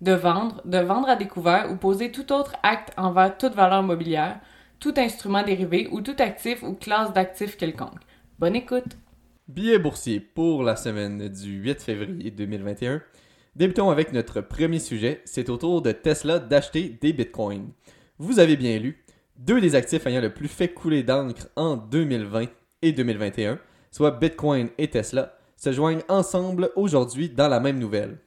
de vendre, de vendre à découvert ou poser tout autre acte envers toute valeur mobilière, tout instrument dérivé ou tout actif ou classe d'actifs quelconque. Bonne écoute! Billet boursier pour la semaine du 8 février 2021. Débutons avec notre premier sujet. C'est au tour de Tesla d'acheter des bitcoins. Vous avez bien lu, deux des actifs ayant le plus fait couler d'encre en 2020 et 2021, soit Bitcoin et Tesla, se joignent ensemble aujourd'hui dans la même nouvelle.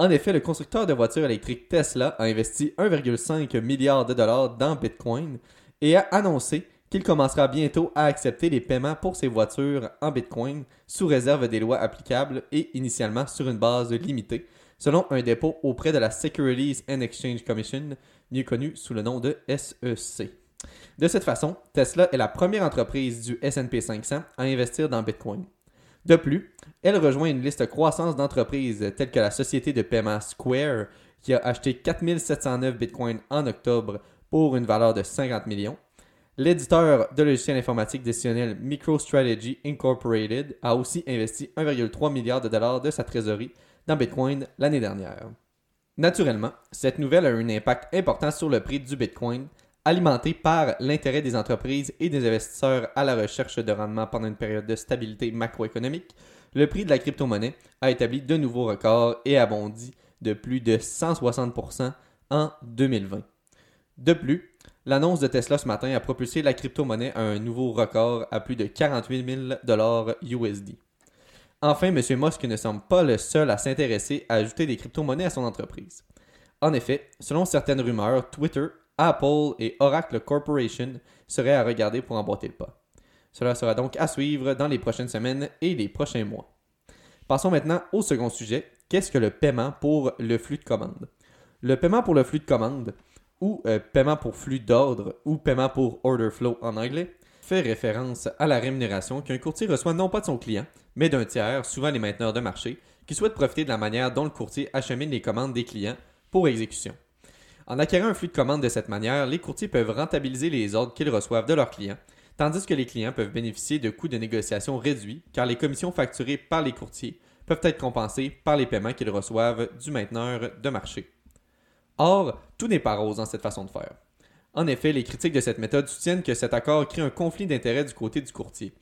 En effet, le constructeur de voitures électriques Tesla a investi 1,5 milliard de dollars dans Bitcoin et a annoncé qu'il commencera bientôt à accepter les paiements pour ses voitures en Bitcoin sous réserve des lois applicables et initialement sur une base limitée, selon un dépôt auprès de la Securities and Exchange Commission, mieux connue sous le nom de SEC. De cette façon, Tesla est la première entreprise du SP 500 à investir dans Bitcoin. De plus, elle rejoint une liste croissance d'entreprises telles que la société de paiement Square, qui a acheté 4709 bitcoins en octobre pour une valeur de 50 millions. L'éditeur de logiciels informatiques décisionnel MicroStrategy Incorporated a aussi investi 1,3 milliard de dollars de sa trésorerie dans Bitcoin l'année dernière. Naturellement, cette nouvelle a un impact important sur le prix du Bitcoin alimenté par l'intérêt des entreprises et des investisseurs à la recherche de rendement pendant une période de stabilité macroéconomique, le prix de la crypto-monnaie a établi de nouveaux records et a bondi de plus de 160% en 2020. De plus, l'annonce de Tesla ce matin a propulsé la crypto-monnaie à un nouveau record à plus de 48 000 USD. Enfin, M. Musk ne semble pas le seul à s'intéresser à ajouter des crypto-monnaies à son entreprise. En effet, selon certaines rumeurs, Twitter Apple et Oracle Corporation seraient à regarder pour emboîter le pas. Cela sera donc à suivre dans les prochaines semaines et les prochains mois. Passons maintenant au second sujet. Qu'est-ce que le paiement pour le flux de commande Le paiement pour le flux de commande, ou euh, paiement pour flux d'ordre, ou paiement pour order flow en anglais, fait référence à la rémunération qu'un courtier reçoit non pas de son client, mais d'un tiers, souvent les mainteneurs de marché, qui souhaitent profiter de la manière dont le courtier achemine les commandes des clients pour exécution. En acquérant un flux de commandes de cette manière, les courtiers peuvent rentabiliser les ordres qu'ils reçoivent de leurs clients, tandis que les clients peuvent bénéficier de coûts de négociation réduits car les commissions facturées par les courtiers peuvent être compensées par les paiements qu'ils reçoivent du mainteneur de marché. Or, tout n'est pas rose dans cette façon de faire. En effet, les critiques de cette méthode soutiennent que cet accord crée un conflit d'intérêts du côté du courtier.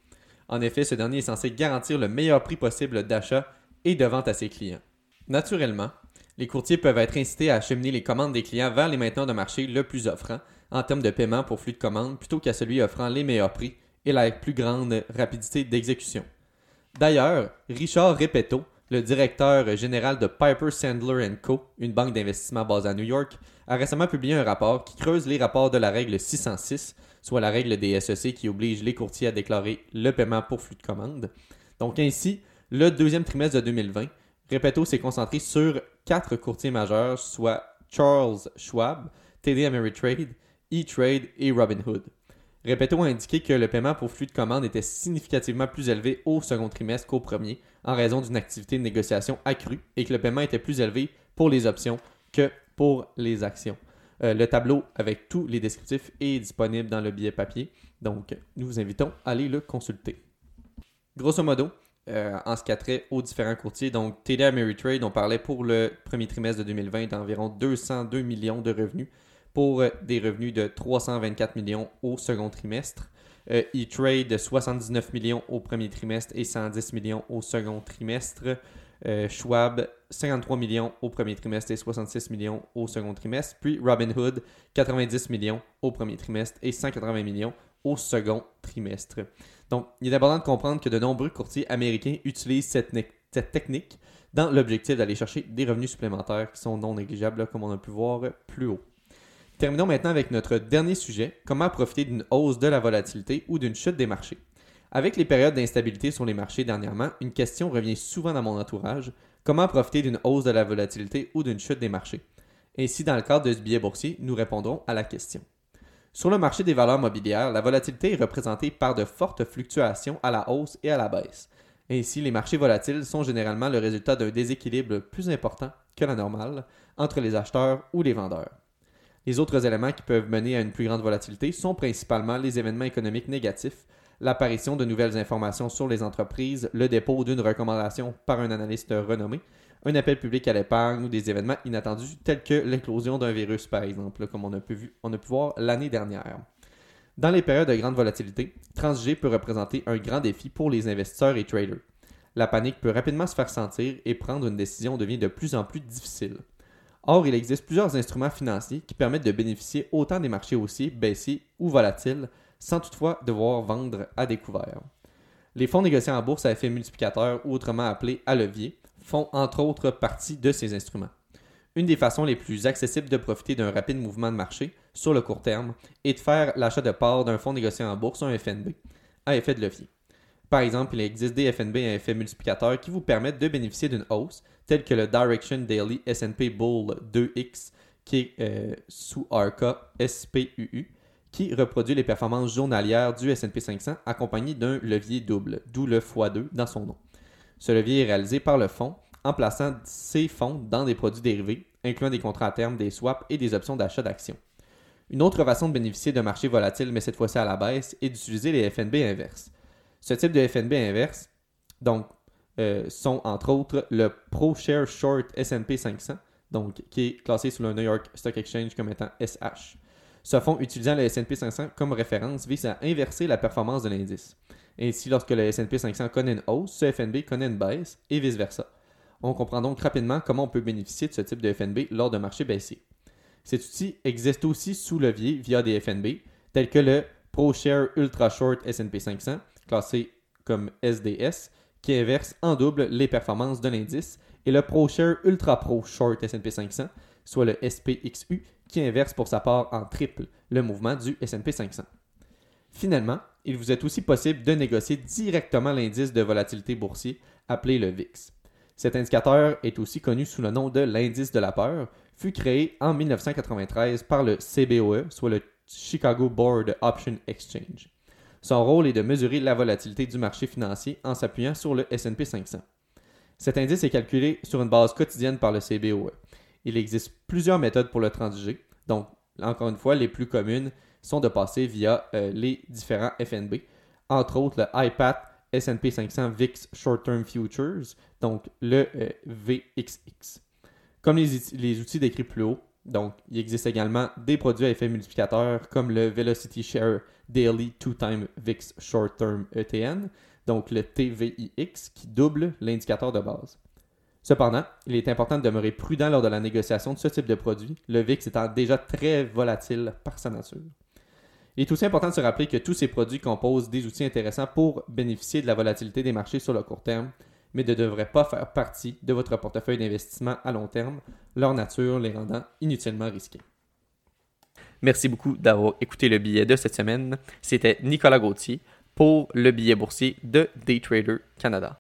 En effet, ce dernier est censé garantir le meilleur prix possible d'achat et de vente à ses clients. Naturellement, les courtiers peuvent être incités à acheminer les commandes des clients vers les mainteneurs de marché le plus offrant en termes de paiement pour flux de commandes plutôt qu'à celui offrant les meilleurs prix et la plus grande rapidité d'exécution. D'ailleurs, Richard Repetto, le directeur général de Piper Sandler Co., une banque d'investissement basée à New York, a récemment publié un rapport qui creuse les rapports de la règle 606, soit la règle des SEC qui oblige les courtiers à déclarer le paiement pour flux de commandes. Donc ainsi, le deuxième trimestre de 2020, Repetto s'est concentré sur quatre courtiers majeurs, soit Charles Schwab, TD Ameritrade, E-Trade et Robinhood. Repetto a indiqué que le paiement pour flux de commandes était significativement plus élevé au second trimestre qu'au premier en raison d'une activité de négociation accrue et que le paiement était plus élevé pour les options que pour les actions. Euh, le tableau avec tous les descriptifs est disponible dans le billet papier, donc nous vous invitons à aller le consulter. Grosso modo, euh, en ce qui a trait aux différents courtiers. Donc, TD Ameritrade, on parlait pour le premier trimestre de 2020 d'environ 202 millions de revenus pour euh, des revenus de 324 millions au second trimestre. Euh, E-Trade, 79 millions au premier trimestre et 110 millions au second trimestre. Schwab, 53 millions au premier trimestre et 66 millions au second trimestre. Puis Robinhood, 90 millions au premier trimestre et 180 millions au second trimestre. Donc, il est important de comprendre que de nombreux courtiers américains utilisent cette, technique dans l'objectif d'aller chercher des revenus supplémentaires qui sont non négligeables, comme on a pu voir plus haut. Terminons maintenant avec notre dernier sujet, comment profiter d'une hausse de la volatilité ou d'une chute des marchés? Avec les périodes d'instabilité sur les marchés dernièrement, une question revient souvent dans mon entourage, comment profiter d'une hausse de la volatilité ou d'une chute des marchés? Ainsi, dans le cadre de ce billet boursier, nous répondrons à la question. Sur le marché des valeurs mobilières, la volatilité est représentée par de fortes fluctuations à la hausse et à la baisse. Ainsi, les marchés volatiles sont généralement le résultat d'un déséquilibre plus important que la normale entre les acheteurs ou les vendeurs. Les autres éléments qui peuvent mener à une plus grande volatilité sont principalement les événements économiques négatifs, l'apparition de nouvelles informations sur les entreprises, le dépôt d'une recommandation par un analyste renommé, un appel public à l'épargne ou des événements inattendus tels que l'éclosion d'un virus par exemple, comme on a pu, voir l'année dernière. Dans les périodes de grande volatilité, transiger peut représenter un grand défi pour les investisseurs et traders. La panique peut rapidement se faire sentir et prendre une décision devient de plus en plus difficile. Or, il existe plusieurs instruments financiers qui permettent de bénéficier autant des marchés haussiers, baissiers ou volatiles, sans toutefois devoir vendre à découvert. Les fonds négociés en bourse à effet multiplicateur, ou autrement appelés à levier, font entre autres partie de ces instruments. Une des façons les plus accessibles de profiter d'un rapide mouvement de marché sur le court terme est de faire l'achat de parts d'un fonds négocié en bourse, un FNB, à effet de levier. Par exemple, il existe des FNB à effet multiplicateur qui vous permettent de bénéficier d'une hausse, telle que le Direction Daily S&P Bull 2X, qui est euh, sous ARCA SPUU, qui reproduit les performances journalières du S&P 500 accompagné d'un levier double, d'où le x2 dans son nom. Ce levier est réalisé par le fonds en plaçant ces fonds dans des produits dérivés, incluant des contrats à terme, des swaps et des options d'achat d'actions. Une autre façon de bénéficier d'un marché volatile, mais cette fois-ci à la baisse, est d'utiliser les FNB inverses. Ce type de FNB inverse, donc, euh, sont entre autres le Pro Share Short S&P 500, donc qui est classé sous le New York Stock Exchange comme étant SH. Ce fonds utilisant le S&P 500 comme référence vise à inverser la performance de l'indice. Ainsi, lorsque le S&P 500 connaît une hausse, ce FNB connaît une baisse et vice-versa. On comprend donc rapidement comment on peut bénéficier de ce type de FNB lors d'un marché baissier. Cet outil existe aussi sous levier via des FNB, tels que le ProShare Ultra Short S&P 500, classé comme SDS, qui inverse en double les performances de l'indice, et le ProShare Ultra Pro Short S&P 500, soit le SPXU, qui inverse pour sa part en triple le mouvement du S&P 500. Finalement, il vous est aussi possible de négocier directement l'indice de volatilité boursier appelé le VIX. Cet indicateur est aussi connu sous le nom de l'indice de la peur, fut créé en 1993 par le CBOE, soit le Chicago Board Option Exchange. Son rôle est de mesurer la volatilité du marché financier en s'appuyant sur le S&P 500. Cet indice est calculé sur une base quotidienne par le CBOE. Il existe plusieurs méthodes pour le transiger, donc encore une fois, les plus communes sont de passer via euh, les différents FNB, entre autres le iPad S&P 500 VIX Short Term Futures, donc le euh, VXX. Comme les, outils décrits plus haut, donc il existe également des produits à effet multiplicateur comme le Velocity Share Daily Two-Time VIX Short Term ETN, donc le TVIX, qui double l'indicateur de base. Cependant, il est important de demeurer prudent lors de la négociation de ce type de produit, le VIX étant déjà très volatile par sa nature. Il est aussi important de se rappeler que tous ces produits composent des outils intéressants pour bénéficier de la volatilité des marchés sur le court terme, mais ne devraient pas faire partie de votre portefeuille d'investissement à long terme, leur nature les rendant inutilement risqués. Merci beaucoup d'avoir écouté le billet de cette semaine. C'était Nicolas Gauthier pour le billet boursier de Daytrader Canada.